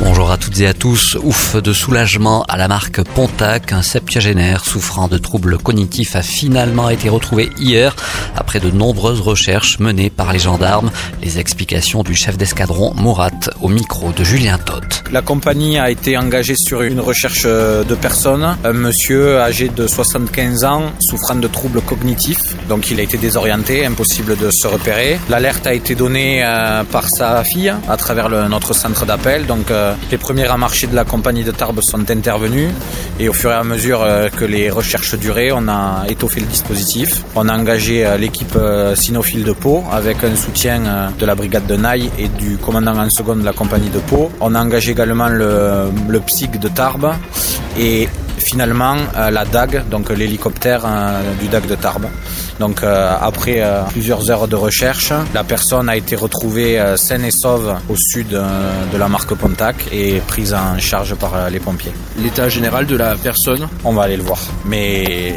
Bonjour à toutes et à tous. Ouf de soulagement à la marque Pontac. Un septuagénaire souffrant de troubles cognitifs a finalement été retrouvé hier après de nombreuses recherches menées par les gendarmes. Les explications du chef d'escadron Morat au micro de Julien Todt. La compagnie a été engagée sur une recherche de personnes. Un monsieur âgé de 75 ans souffrant de troubles cognitifs. Donc il a été désorienté, impossible de se repérer. L'alerte a été donnée euh, par sa fille à travers notre centre d'appel. Donc euh, les premiers à marcher de la compagnie de Tarbes sont intervenus et au fur et à mesure euh, que les recherches duraient, on a étoffé le dispositif. On a engagé euh, l'équipe cynophile de Pau avec un soutien de la brigade de Naï et du commandant en seconde de la compagnie de Pau. On a engagé également le, le de Tarbes et finalement la DAG, donc l'hélicoptère du DAG de Tarbes. Donc après plusieurs heures de recherche, la personne a été retrouvée saine et sauve au sud de la marque Pontac et prise en charge par les pompiers. L'état général de la personne? On va aller le voir. Mais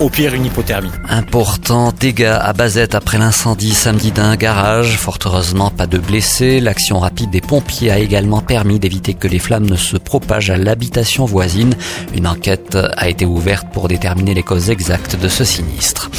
au pire une hypothermie. Important dégâts à Bazette après l'incendie samedi d'un garage. Fort heureusement, pas de blessés. L'action rapide des pompiers a également permis d'éviter que les flammes ne se propagent à l'habitation voisine. Une enquête a été ouverte pour déterminer les causes exactes de ce sinistre.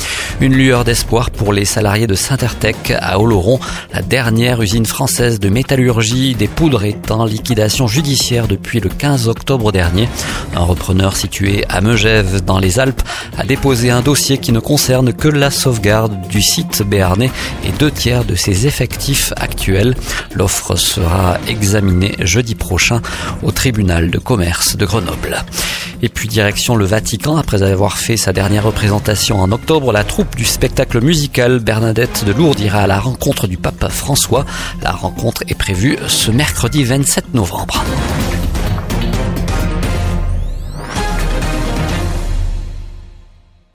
Une lueur d'espoir pour les salariés de Saint-Ertec à Oloron. La dernière usine française de métallurgie des poudres est en liquidation judiciaire depuis le 15 octobre dernier. Un repreneur situé à Megève dans les Alpes a déposé un dossier qui ne concerne que la sauvegarde du site béarnais et deux tiers de ses effectifs actuels. L'offre sera examinée jeudi prochain au tribunal de commerce de Grenoble. Et puis direction le Vatican, après avoir fait sa dernière représentation en octobre, la troupe du spectacle musical Bernadette de Lourdes ira à la rencontre du pape François. La rencontre est prévue ce mercredi 27 novembre.